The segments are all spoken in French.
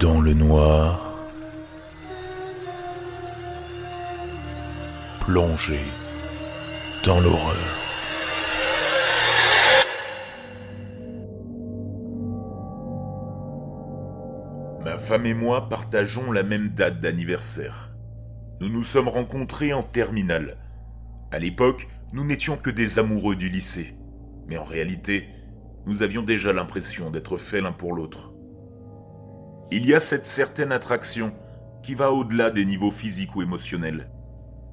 dans le noir, plongé dans l'horreur. Ma femme et moi partageons la même date d'anniversaire. Nous nous sommes rencontrés en terminale. À l'époque, nous n'étions que des amoureux du lycée. Mais en réalité, nous avions déjà l'impression d'être faits l'un pour l'autre. Il y a cette certaine attraction qui va au-delà des niveaux physiques ou émotionnels.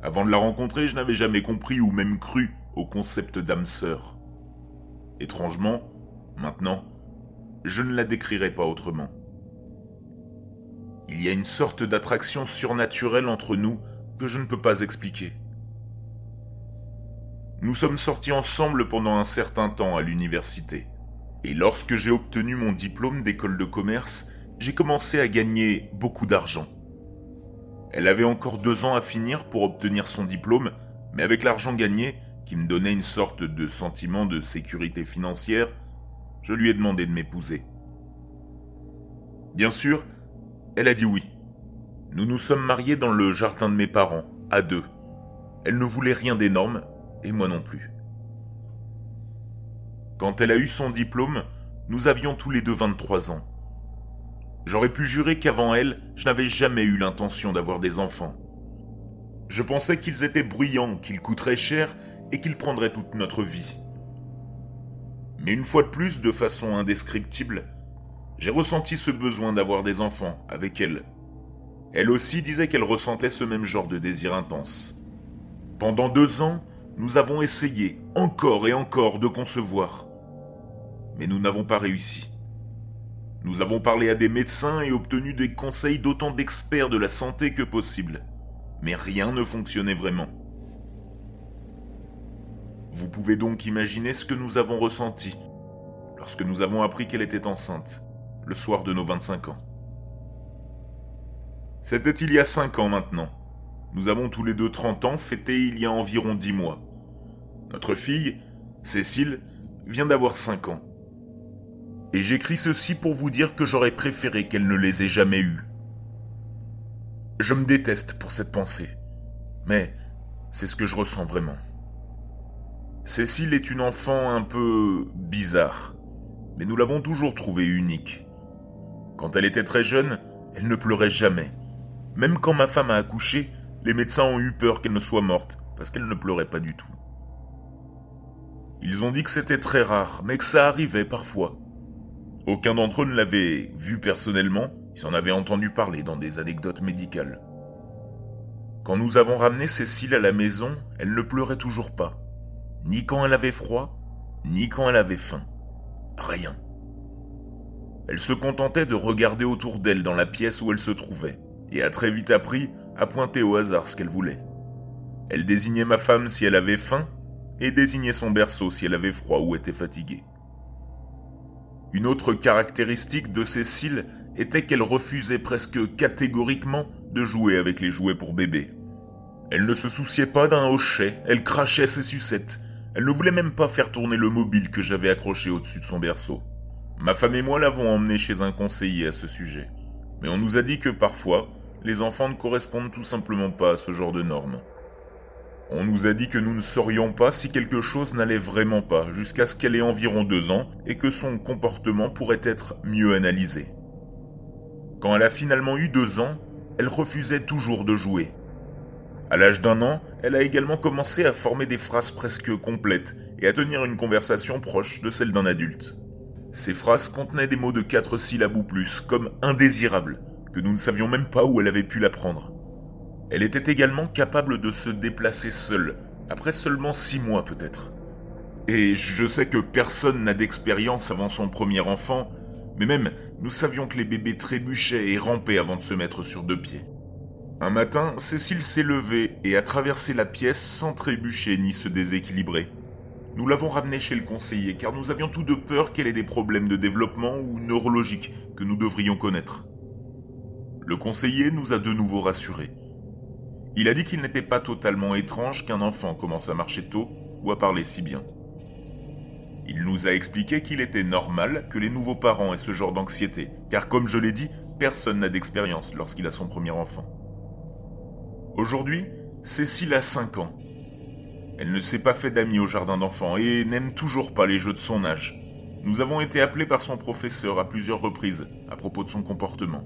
Avant de la rencontrer, je n'avais jamais compris ou même cru au concept d'âme sœur. Étrangement, maintenant, je ne la décrirai pas autrement. Il y a une sorte d'attraction surnaturelle entre nous que je ne peux pas expliquer. Nous sommes sortis ensemble pendant un certain temps à l'université. Et lorsque j'ai obtenu mon diplôme d'école de commerce, j'ai commencé à gagner beaucoup d'argent. Elle avait encore deux ans à finir pour obtenir son diplôme, mais avec l'argent gagné, qui me donnait une sorte de sentiment de sécurité financière, je lui ai demandé de m'épouser. Bien sûr, elle a dit oui. Nous nous sommes mariés dans le jardin de mes parents, à deux. Elle ne voulait rien d'énorme, et moi non plus. Quand elle a eu son diplôme, nous avions tous les deux 23 ans. J'aurais pu jurer qu'avant elle, je n'avais jamais eu l'intention d'avoir des enfants. Je pensais qu'ils étaient bruyants, qu'ils coûteraient cher et qu'ils prendraient toute notre vie. Mais une fois de plus, de façon indescriptible, j'ai ressenti ce besoin d'avoir des enfants avec elle. Elle aussi disait qu'elle ressentait ce même genre de désir intense. Pendant deux ans, nous avons essayé encore et encore de concevoir. Mais nous n'avons pas réussi. Nous avons parlé à des médecins et obtenu des conseils d'autant d'experts de la santé que possible. Mais rien ne fonctionnait vraiment. Vous pouvez donc imaginer ce que nous avons ressenti lorsque nous avons appris qu'elle était enceinte, le soir de nos 25 ans. C'était il y a 5 ans maintenant. Nous avons tous les deux 30 ans fêté il y a environ 10 mois. Notre fille, Cécile, vient d'avoir 5 ans. Et j'écris ceci pour vous dire que j'aurais préféré qu'elle ne les ait jamais eus. Je me déteste pour cette pensée, mais c'est ce que je ressens vraiment. Cécile est une enfant un peu bizarre, mais nous l'avons toujours trouvée unique. Quand elle était très jeune, elle ne pleurait jamais. Même quand ma femme a accouché, les médecins ont eu peur qu'elle ne soit morte, parce qu'elle ne pleurait pas du tout. Ils ont dit que c'était très rare, mais que ça arrivait parfois. Aucun d'entre eux ne l'avait vu personnellement, ils en avaient entendu parler dans des anecdotes médicales. Quand nous avons ramené Cécile à la maison, elle ne pleurait toujours pas ni quand elle avait froid, ni quand elle avait faim. Rien. Elle se contentait de regarder autour d'elle dans la pièce où elle se trouvait, et a très vite appris à pointer au hasard ce qu'elle voulait. Elle désignait ma femme si elle avait faim, et désignait son berceau si elle avait froid ou était fatiguée. Une autre caractéristique de Cécile était qu'elle refusait presque catégoriquement de jouer avec les jouets pour bébé. Elle ne se souciait pas d'un hochet, elle crachait ses sucettes, elle ne voulait même pas faire tourner le mobile que j'avais accroché au-dessus de son berceau. Ma femme et moi l'avons emmenée chez un conseiller à ce sujet. Mais on nous a dit que parfois, les enfants ne correspondent tout simplement pas à ce genre de normes. On nous a dit que nous ne saurions pas si quelque chose n'allait vraiment pas jusqu'à ce qu'elle ait environ deux ans et que son comportement pourrait être mieux analysé. Quand elle a finalement eu deux ans, elle refusait toujours de jouer. À l'âge d'un an, elle a également commencé à former des phrases presque complètes et à tenir une conversation proche de celle d'un adulte. Ces phrases contenaient des mots de quatre syllabes ou plus, comme indésirable, que nous ne savions même pas où elle avait pu l'apprendre. Elle était également capable de se déplacer seule, après seulement six mois peut-être. Et je sais que personne n'a d'expérience avant son premier enfant, mais même nous savions que les bébés trébuchaient et rampaient avant de se mettre sur deux pieds. Un matin, Cécile s'est levée et a traversé la pièce sans trébucher ni se déséquilibrer. Nous l'avons ramenée chez le conseiller car nous avions tous deux peur qu'elle ait des problèmes de développement ou neurologiques que nous devrions connaître. Le conseiller nous a de nouveau rassurés. Il a dit qu'il n'était pas totalement étrange qu'un enfant commence à marcher tôt ou à parler si bien. Il nous a expliqué qu'il était normal que les nouveaux parents aient ce genre d'anxiété, car comme je l'ai dit, personne n'a d'expérience lorsqu'il a son premier enfant. Aujourd'hui, Cécile a 5 ans. Elle ne s'est pas fait d'amis au jardin d'enfants et n'aime toujours pas les jeux de son âge. Nous avons été appelés par son professeur à plusieurs reprises à propos de son comportement.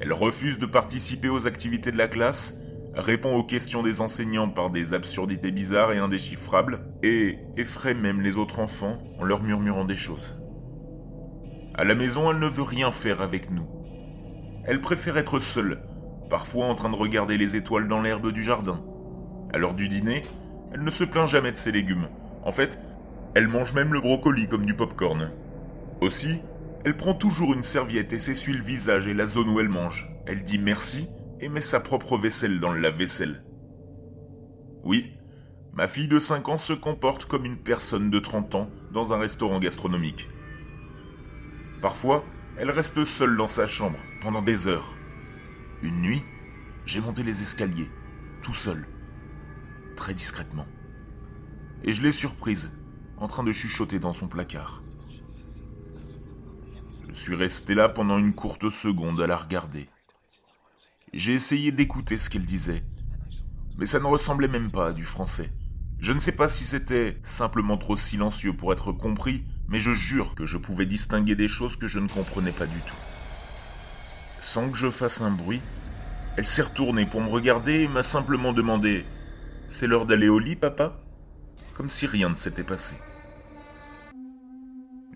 Elle refuse de participer aux activités de la classe, répond aux questions des enseignants par des absurdités bizarres et indéchiffrables, et effraie même les autres enfants en leur murmurant des choses. À la maison, elle ne veut rien faire avec nous. Elle préfère être seule, parfois en train de regarder les étoiles dans l'herbe du jardin. À l'heure du dîner, elle ne se plaint jamais de ses légumes. En fait, elle mange même le brocoli comme du pop-corn. Aussi, elle prend toujours une serviette et s'essuie le visage et la zone où elle mange. Elle dit merci et met sa propre vaisselle dans le lave-vaisselle. Oui, ma fille de 5 ans se comporte comme une personne de 30 ans dans un restaurant gastronomique. Parfois, elle reste seule dans sa chambre pendant des heures. Une nuit, j'ai monté les escaliers, tout seul, très discrètement. Et je l'ai surprise, en train de chuchoter dans son placard. Je suis resté là pendant une courte seconde à la regarder. J'ai essayé d'écouter ce qu'elle disait, mais ça ne ressemblait même pas à du français. Je ne sais pas si c'était simplement trop silencieux pour être compris, mais je jure que je pouvais distinguer des choses que je ne comprenais pas du tout. Sans que je fasse un bruit, elle s'est retournée pour me regarder et m'a simplement demandé C'est l'heure d'aller au lit, papa? Comme si rien ne s'était passé.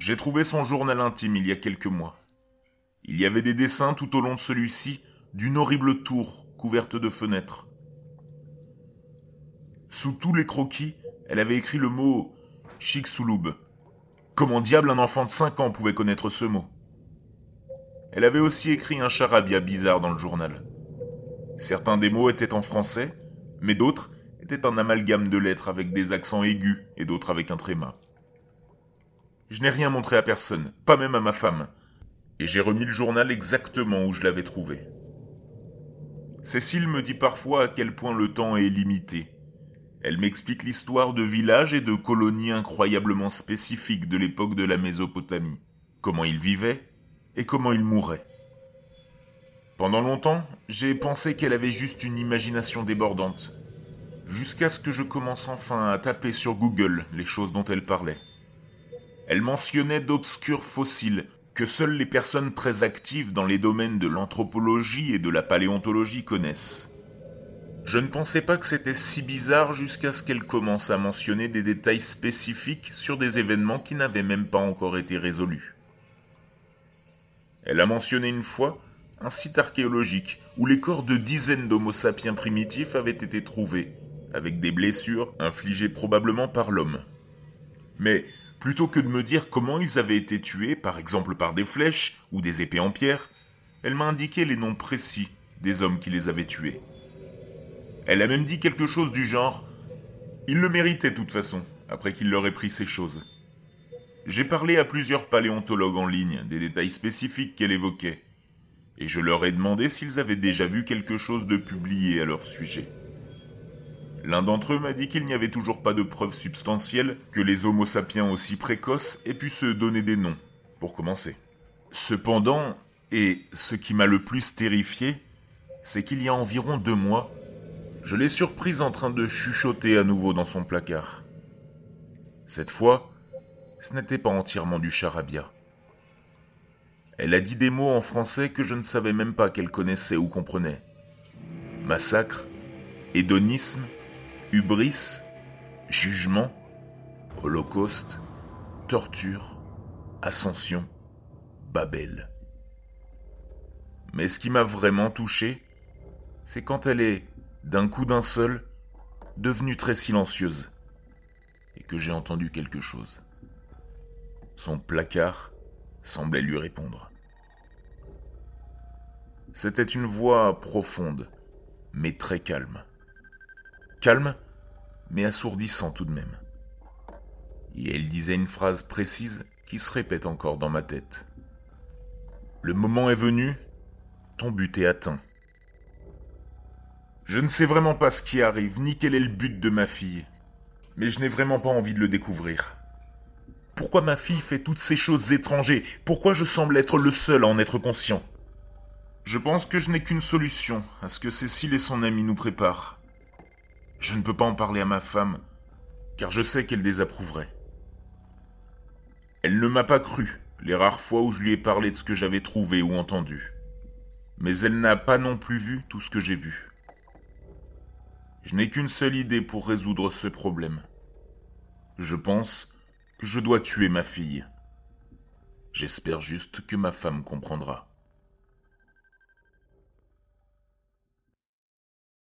J'ai trouvé son journal intime il y a quelques mois. Il y avait des dessins tout au long de celui-ci d'une horrible tour couverte de fenêtres. Sous tous les croquis, elle avait écrit le mot Chicxulub. Comment diable un enfant de 5 ans pouvait connaître ce mot? Elle avait aussi écrit un charabia bizarre dans le journal. Certains des mots étaient en français, mais d'autres étaient un amalgame de lettres avec des accents aigus et d'autres avec un tréma. Je n'ai rien montré à personne, pas même à ma femme, et j'ai remis le journal exactement où je l'avais trouvé. Cécile me dit parfois à quel point le temps est limité. Elle m'explique l'histoire de villages et de colonies incroyablement spécifiques de l'époque de la Mésopotamie, comment ils vivaient et comment ils mouraient. Pendant longtemps, j'ai pensé qu'elle avait juste une imagination débordante, jusqu'à ce que je commence enfin à taper sur Google les choses dont elle parlait. Elle mentionnait d'obscurs fossiles que seules les personnes très actives dans les domaines de l'anthropologie et de la paléontologie connaissent. Je ne pensais pas que c'était si bizarre jusqu'à ce qu'elle commence à mentionner des détails spécifiques sur des événements qui n'avaient même pas encore été résolus. Elle a mentionné une fois un site archéologique où les corps de dizaines d'Homo sapiens primitifs avaient été trouvés, avec des blessures infligées probablement par l'homme. Mais plutôt que de me dire comment ils avaient été tués, par exemple par des flèches ou des épées en pierre, elle m'a indiqué les noms précis des hommes qui les avaient tués. Elle a même dit quelque chose du genre Ils le méritaient de toute façon, après qu'il leur ait pris ces choses. J'ai parlé à plusieurs paléontologues en ligne des détails spécifiques qu'elle évoquait, et je leur ai demandé s'ils avaient déjà vu quelque chose de publié à leur sujet. L'un d'entre eux m'a dit qu'il n'y avait toujours pas de preuves substantielles que les Homo sapiens aussi précoces aient pu se donner des noms, pour commencer. Cependant, et ce qui m'a le plus terrifié, c'est qu'il y a environ deux mois, je l'ai surprise en train de chuchoter à nouveau dans son placard. Cette fois, ce n'était pas entièrement du charabia. Elle a dit des mots en français que je ne savais même pas qu'elle connaissait ou comprenait. Massacre, hédonisme, hubris, jugement, holocauste, torture, ascension, Babel. Mais ce qui m'a vraiment touché, c'est quand elle est, d'un coup d'un seul, devenue très silencieuse, et que j'ai entendu quelque chose. Son placard semblait lui répondre. C'était une voix profonde, mais très calme. Calme, mais assourdissant tout de même. Et elle disait une phrase précise qui se répète encore dans ma tête. Le moment est venu, ton but est atteint. Je ne sais vraiment pas ce qui arrive, ni quel est le but de ma fille, mais je n'ai vraiment pas envie de le découvrir. Pourquoi ma fille fait toutes ces choses étrangères? Pourquoi je semble être le seul à en être conscient? Je pense que je n'ai qu'une solution à ce que Cécile et son ami nous préparent. Je ne peux pas en parler à ma femme, car je sais qu'elle désapprouverait. Elle ne m'a pas cru les rares fois où je lui ai parlé de ce que j'avais trouvé ou entendu. Mais elle n'a pas non plus vu tout ce que j'ai vu. Je n'ai qu'une seule idée pour résoudre ce problème. Je pense que je dois tuer ma fille. J'espère juste que ma femme comprendra.